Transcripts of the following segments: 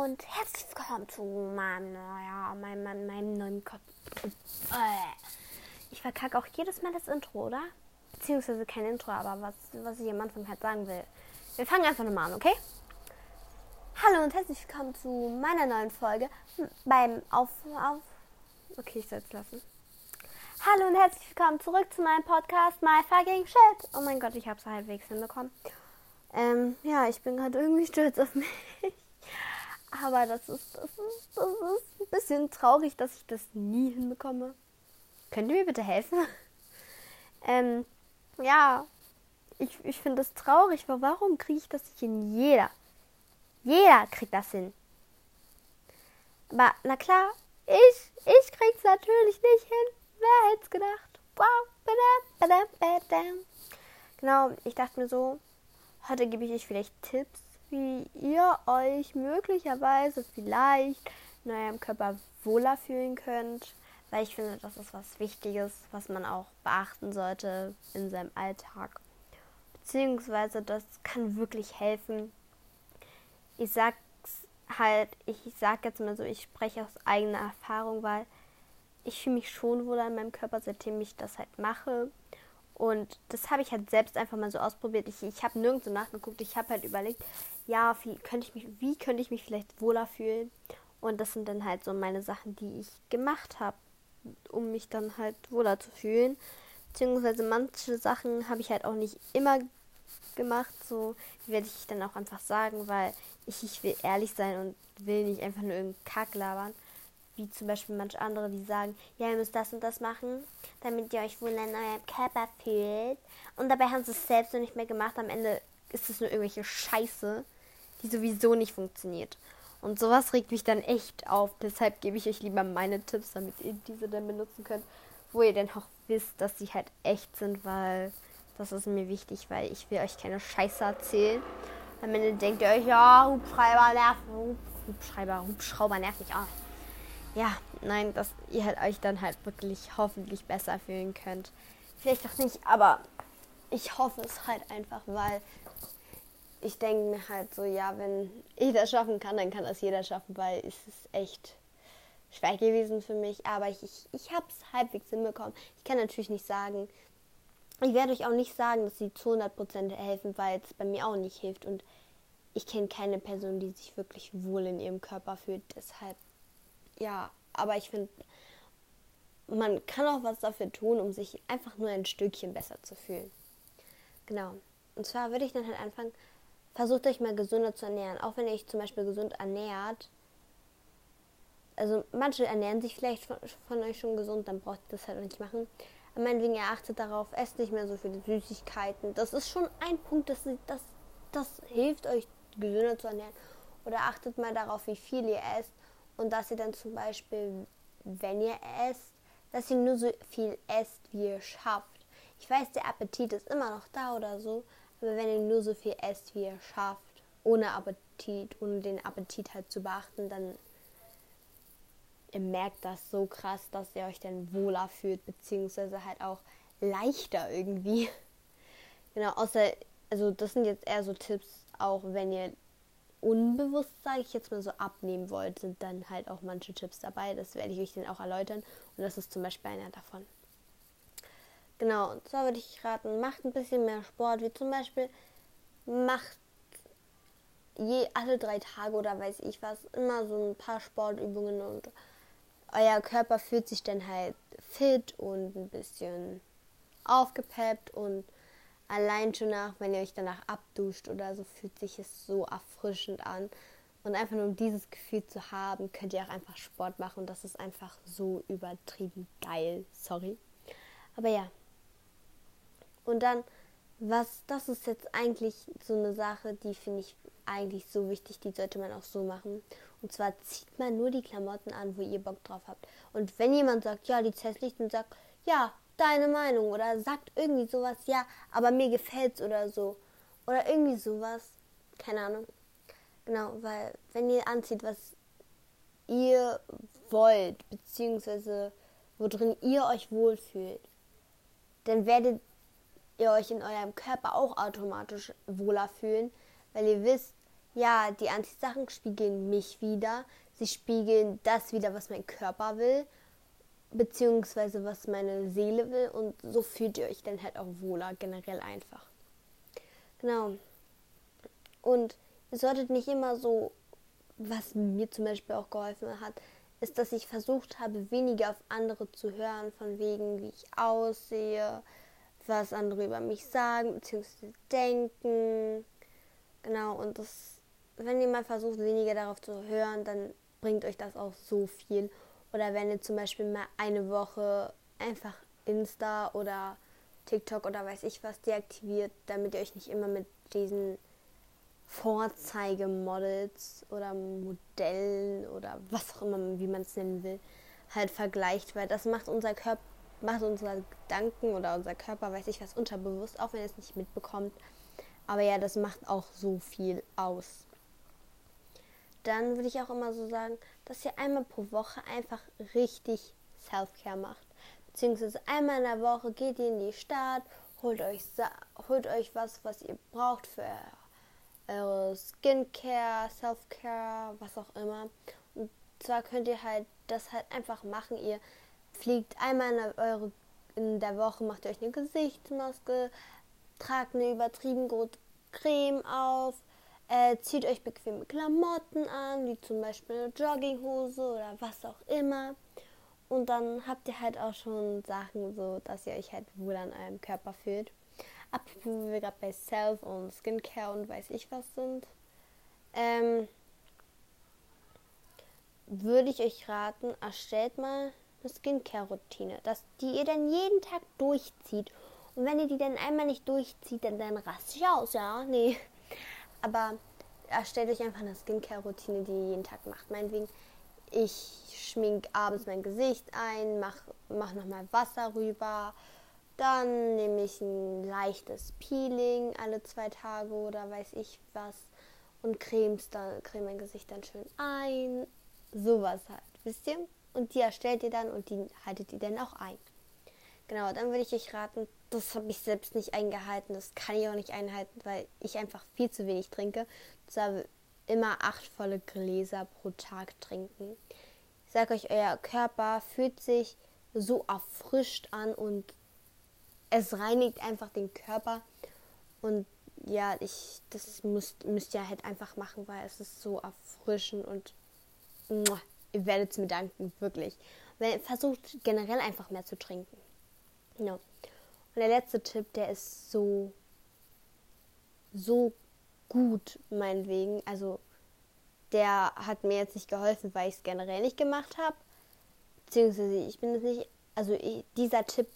und herzlich willkommen zu meinem, ja, meinem, meinem, meinem neuen Kopf. Ich verkacke auch jedes Mal das Intro, oder? Beziehungsweise kein Intro, aber was, was ich am Anfang halt sagen will. Wir fangen einfach nochmal an, okay? Hallo und herzlich willkommen zu meiner neuen Folge beim Auf... auf okay, ich soll es lassen. Hallo und herzlich willkommen zurück zu meinem Podcast My Fucking Shit. Oh mein Gott, ich habe es halbwegs hinbekommen. Ähm, ja, ich bin gerade irgendwie stolz auf mich. Aber das ist, das, ist, das ist ein bisschen traurig, dass ich das nie hinbekomme. Könnt ihr mir bitte helfen? ähm, ja, ich, ich finde das traurig, weil warum kriege ich das nicht hin? Jeder. Jeder kriegt das hin. Aber na klar, ich, ich krieg's natürlich nicht hin. Wer hätte es gedacht? Wow. Genau, ich dachte mir so, heute gebe ich euch vielleicht Tipps, wie ihr euch möglicherweise vielleicht in eurem Körper wohler fühlen könnt. Weil ich finde, das ist was Wichtiges, was man auch beachten sollte in seinem Alltag. Beziehungsweise das kann wirklich helfen. Ich sag's halt, ich sag jetzt mal so, ich spreche aus eigener Erfahrung, weil ich fühle mich schon wohl an meinem Körper, seitdem ich das halt mache. Und das habe ich halt selbst einfach mal so ausprobiert. Ich, ich habe nirgendwo nachgeguckt. Ich habe halt überlegt, ja, wie könnte ich mich, wie könnte ich mich vielleicht wohler fühlen? Und das sind dann halt so meine Sachen, die ich gemacht habe, um mich dann halt wohler zu fühlen. Beziehungsweise manche Sachen habe ich halt auch nicht immer gemacht. So werde ich dann auch einfach sagen, weil ich, ich will ehrlich sein und will nicht einfach nur irgendeinen Kack labern. Wie zum Beispiel manche andere, die sagen, ja, ihr müsst das und das machen, damit ihr euch wohl in eurem Körper fühlt. Und dabei haben sie es selbst noch nicht mehr gemacht. Am Ende ist es nur irgendwelche Scheiße, die sowieso nicht funktioniert. Und sowas regt mich dann echt auf. Deshalb gebe ich euch lieber meine Tipps, damit ihr diese dann benutzen könnt, wo ihr dann auch wisst, dass sie halt echt sind, weil das ist mir wichtig, weil ich will euch keine Scheiße erzählen. Am Ende denkt ihr euch, ja, Hubschreiber nerven, Hubschreiber, Hubschrauber nervt mich auch ja, nein, dass ihr halt euch dann halt wirklich hoffentlich besser fühlen könnt. Vielleicht auch nicht, aber ich hoffe es halt einfach, weil ich denke mir halt so, ja, wenn ich das schaffen kann, dann kann das jeder schaffen, weil es ist echt schwer gewesen für mich. Aber ich, ich, ich habe es halbwegs hinbekommen. Ich kann natürlich nicht sagen, ich werde euch auch nicht sagen, dass sie zu 100% helfen, weil es bei mir auch nicht hilft. Und ich kenne keine Person, die sich wirklich wohl in ihrem Körper fühlt. Deshalb ja, aber ich finde, man kann auch was dafür tun, um sich einfach nur ein Stückchen besser zu fühlen. Genau. Und zwar würde ich dann halt anfangen, versucht euch mal gesünder zu ernähren. Auch wenn ihr euch zum Beispiel gesund ernährt. Also manche ernähren sich vielleicht von, von euch schon gesund, dann braucht ihr das halt auch nicht machen. Aber meinetwegen, ihr achtet darauf, esst nicht mehr so viele Süßigkeiten. Das ist schon ein Punkt, das, das, das hilft euch, gesünder zu ernähren. Oder achtet mal darauf, wie viel ihr esst und dass ihr dann zum Beispiel, wenn ihr esst, dass ihr nur so viel esst, wie ihr schafft. Ich weiß, der Appetit ist immer noch da oder so, aber wenn ihr nur so viel esst, wie ihr schafft, ohne Appetit, ohne den Appetit halt zu beachten, dann ihr merkt das so krass, dass ihr euch dann wohler fühlt, beziehungsweise halt auch leichter irgendwie. Genau, außer, also das sind jetzt eher so Tipps, auch wenn ihr unbewusst, sage ich jetzt mal so, abnehmen wollt, sind dann halt auch manche Tipps dabei. Das werde ich euch dann auch erläutern. Und das ist zum Beispiel einer davon. Genau, und zwar würde ich raten, macht ein bisschen mehr Sport, wie zum Beispiel macht je alle drei Tage oder weiß ich was, immer so ein paar Sportübungen und euer Körper fühlt sich dann halt fit und ein bisschen aufgepeppt und allein schon nach, wenn ihr euch danach abduscht oder so, fühlt sich es so erfrischend an. Und einfach nur um dieses Gefühl zu haben, könnt ihr auch einfach Sport machen. Und das ist einfach so übertrieben geil. Sorry. Aber ja. Und dann, was, das ist jetzt eigentlich so eine Sache, die finde ich eigentlich so wichtig, die sollte man auch so machen. Und zwar zieht man nur die Klamotten an, wo ihr Bock drauf habt. Und wenn jemand sagt, ja, die zerschlicht und sagt, ja, deine Meinung oder sagt irgendwie sowas, ja, aber mir gefällt's oder so. Oder irgendwie sowas. Keine Ahnung. Genau, weil wenn ihr anzieht, was ihr wollt, beziehungsweise worin ihr euch wohlfühlt, dann werdet ihr euch in eurem Körper auch automatisch wohler fühlen, weil ihr wisst, ja, die Anziehsachen spiegeln mich wieder. Sie spiegeln das wieder, was mein Körper will, beziehungsweise was meine Seele will. Und so fühlt ihr euch dann halt auch wohler, generell einfach. Genau. Und ihr solltet nicht immer so, was mir zum Beispiel auch geholfen hat, ist, dass ich versucht habe, weniger auf andere zu hören, von wegen, wie ich aussehe, was andere über mich sagen, beziehungsweise denken. Genau, und das, wenn ihr mal versucht, weniger darauf zu hören, dann bringt euch das auch so viel. Oder wenn ihr zum Beispiel mal eine Woche einfach Insta oder TikTok oder weiß ich was deaktiviert, damit ihr euch nicht immer mit diesen Vorzeigemodels oder Modellen oder was auch immer, wie man es nennen will, halt vergleicht, weil das macht unser Körper, macht unsere Gedanken oder unser Körper, weiß ich was, unterbewusst, auch wenn er es nicht mitbekommt. Aber ja, das macht auch so viel aus. Dann würde ich auch immer so sagen, dass ihr einmal pro Woche einfach richtig Self-Care macht. Beziehungsweise einmal in der Woche geht ihr in die Stadt, holt euch, holt euch was, was ihr braucht für eure Skincare, Self-Care, was auch immer. Und zwar könnt ihr halt das halt einfach machen. Ihr fliegt einmal in der, eure, in der Woche, macht euch eine Gesichtsmaske, tragt eine übertrieben große Creme auf, äh, zieht euch bequeme Klamotten an, wie zum Beispiel eine Jogginghose oder was auch immer. Und dann habt ihr halt auch schon Sachen so, dass ihr euch halt wohl an eurem Körper fühlt. Apropos, wo wir gerade bei Self und Skincare und weiß ich was sind, ähm, würde ich euch raten, erstellt mal eine Skincare-Routine, dass die ihr dann jeden Tag durchzieht. Und wenn ihr die dann einmal nicht durchzieht, dann, dann rast ich aus, ja? Nee. Aber erstellt euch einfach eine Skincare-Routine, die ihr jeden Tag macht. Meinetwegen, ich schmink abends mein Gesicht ein, mach, mach nochmal Wasser rüber, dann nehme ich ein leichtes Peeling alle zwei Tage oder weiß ich was und cremes dann, creme mein Gesicht dann schön ein. Sowas halt, wisst ihr? Und die erstellt ihr dann und die haltet ihr dann auch ein. Genau, dann würde ich euch raten, das habe ich selbst nicht eingehalten, das kann ich auch nicht einhalten, weil ich einfach viel zu wenig trinke. Zwar immer acht volle Gläser pro Tag trinken. Ich sage euch, euer Körper fühlt sich so erfrischt an und es reinigt einfach den Körper. Und ja, ich, das müsst, müsst ihr halt einfach machen, weil es ist so erfrischend und muah, ihr werdet es mir danken, wirklich. Versucht generell einfach mehr zu trinken. Ja. Und der letzte Tipp, der ist so, so gut, meinetwegen. Also, der hat mir jetzt nicht geholfen, weil ich es generell nicht gemacht habe. Beziehungsweise, ich bin es nicht, also ich, dieser Tipp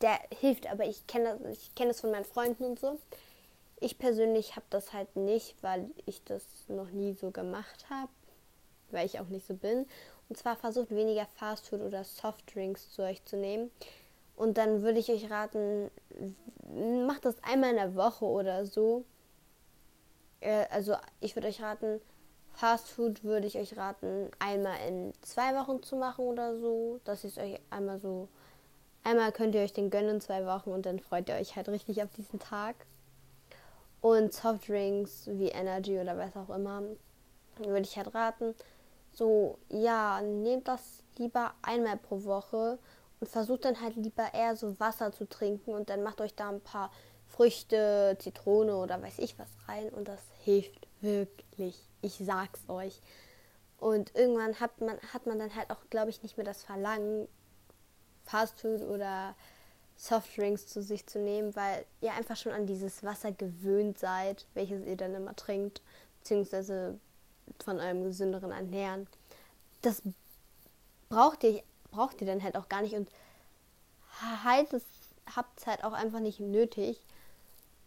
der hilft, aber ich kenne das, ich kenne das von meinen Freunden und so. Ich persönlich habe das halt nicht, weil ich das noch nie so gemacht habe, weil ich auch nicht so bin. Und zwar versucht weniger Fastfood oder Softdrinks zu euch zu nehmen. Und dann würde ich euch raten, macht das einmal in der Woche oder so. Äh, also ich würde euch raten, Fastfood würde ich euch raten, einmal in zwei Wochen zu machen oder so, ich es euch einmal so Einmal könnt ihr euch den gönnen zwei Wochen und dann freut ihr euch halt richtig auf diesen Tag. Und Softdrinks wie Energy oder was auch immer, würde ich halt raten. So, ja, nehmt das lieber einmal pro Woche und versucht dann halt lieber eher so Wasser zu trinken und dann macht euch da ein paar Früchte, Zitrone oder weiß ich was rein und das hilft wirklich. Ich sag's euch. Und irgendwann hat man, hat man dann halt auch, glaube ich, nicht mehr das Verlangen, Fastfood oder Softdrinks zu sich zu nehmen, weil ihr einfach schon an dieses Wasser gewöhnt seid, welches ihr dann immer trinkt, beziehungsweise von eurem gesünderen Ernähren. Das braucht ihr, braucht ihr dann halt auch gar nicht und halt habt es halt auch einfach nicht nötig.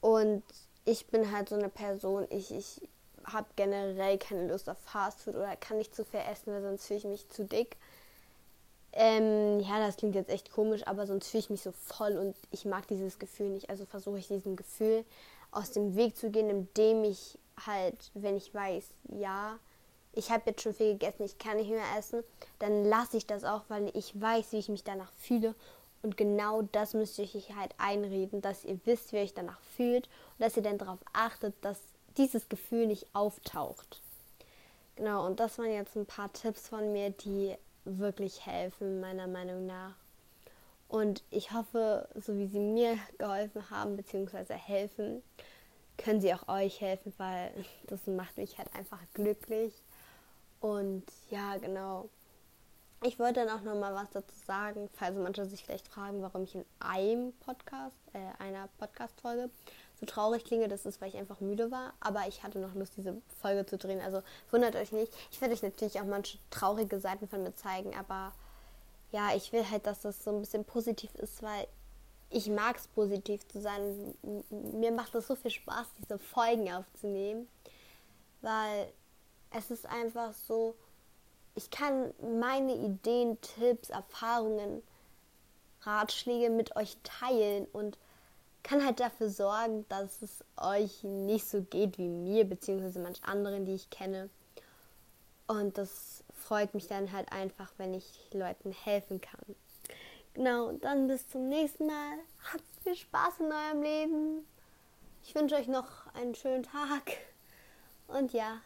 Und ich bin halt so eine Person, ich, ich habe generell keine Lust auf Fastfood oder kann nicht zu viel essen, weil sonst fühle ich mich zu dick. Ähm, ja, das klingt jetzt echt komisch, aber sonst fühle ich mich so voll und ich mag dieses Gefühl nicht. Also versuche ich diesem Gefühl aus dem Weg zu gehen, indem ich halt, wenn ich weiß, ja, ich habe jetzt schon viel gegessen, ich kann nicht mehr essen, dann lasse ich das auch, weil ich weiß, wie ich mich danach fühle. Und genau das müsst ihr euch halt einreden, dass ihr wisst, wie ihr euch danach fühlt und dass ihr dann darauf achtet, dass dieses Gefühl nicht auftaucht. Genau, und das waren jetzt ein paar Tipps von mir, die wirklich helfen, meiner Meinung nach. Und ich hoffe, so wie sie mir geholfen haben, beziehungsweise helfen, können sie auch euch helfen, weil das macht mich halt einfach glücklich. Und ja, genau. Ich wollte dann auch noch mal was dazu sagen, falls manche sich vielleicht fragen, warum ich in einem Podcast, äh, einer Podcast-Folge so traurig klinge. Das ist, weil ich einfach müde war. Aber ich hatte noch Lust, diese Folge zu drehen. Also wundert euch nicht. Ich werde euch natürlich auch manche traurige Seiten von mir zeigen. Aber ja, ich will halt, dass das so ein bisschen positiv ist, weil ich mag es positiv zu sein. Mir macht es so viel Spaß, diese Folgen aufzunehmen. Weil es ist einfach so ich kann meine Ideen, Tipps, Erfahrungen, Ratschläge mit euch teilen und kann halt dafür sorgen, dass es euch nicht so geht wie mir, beziehungsweise manch anderen, die ich kenne. Und das freut mich dann halt einfach, wenn ich Leuten helfen kann. Genau, dann bis zum nächsten Mal. Habt viel Spaß in eurem Leben. Ich wünsche euch noch einen schönen Tag. Und ja,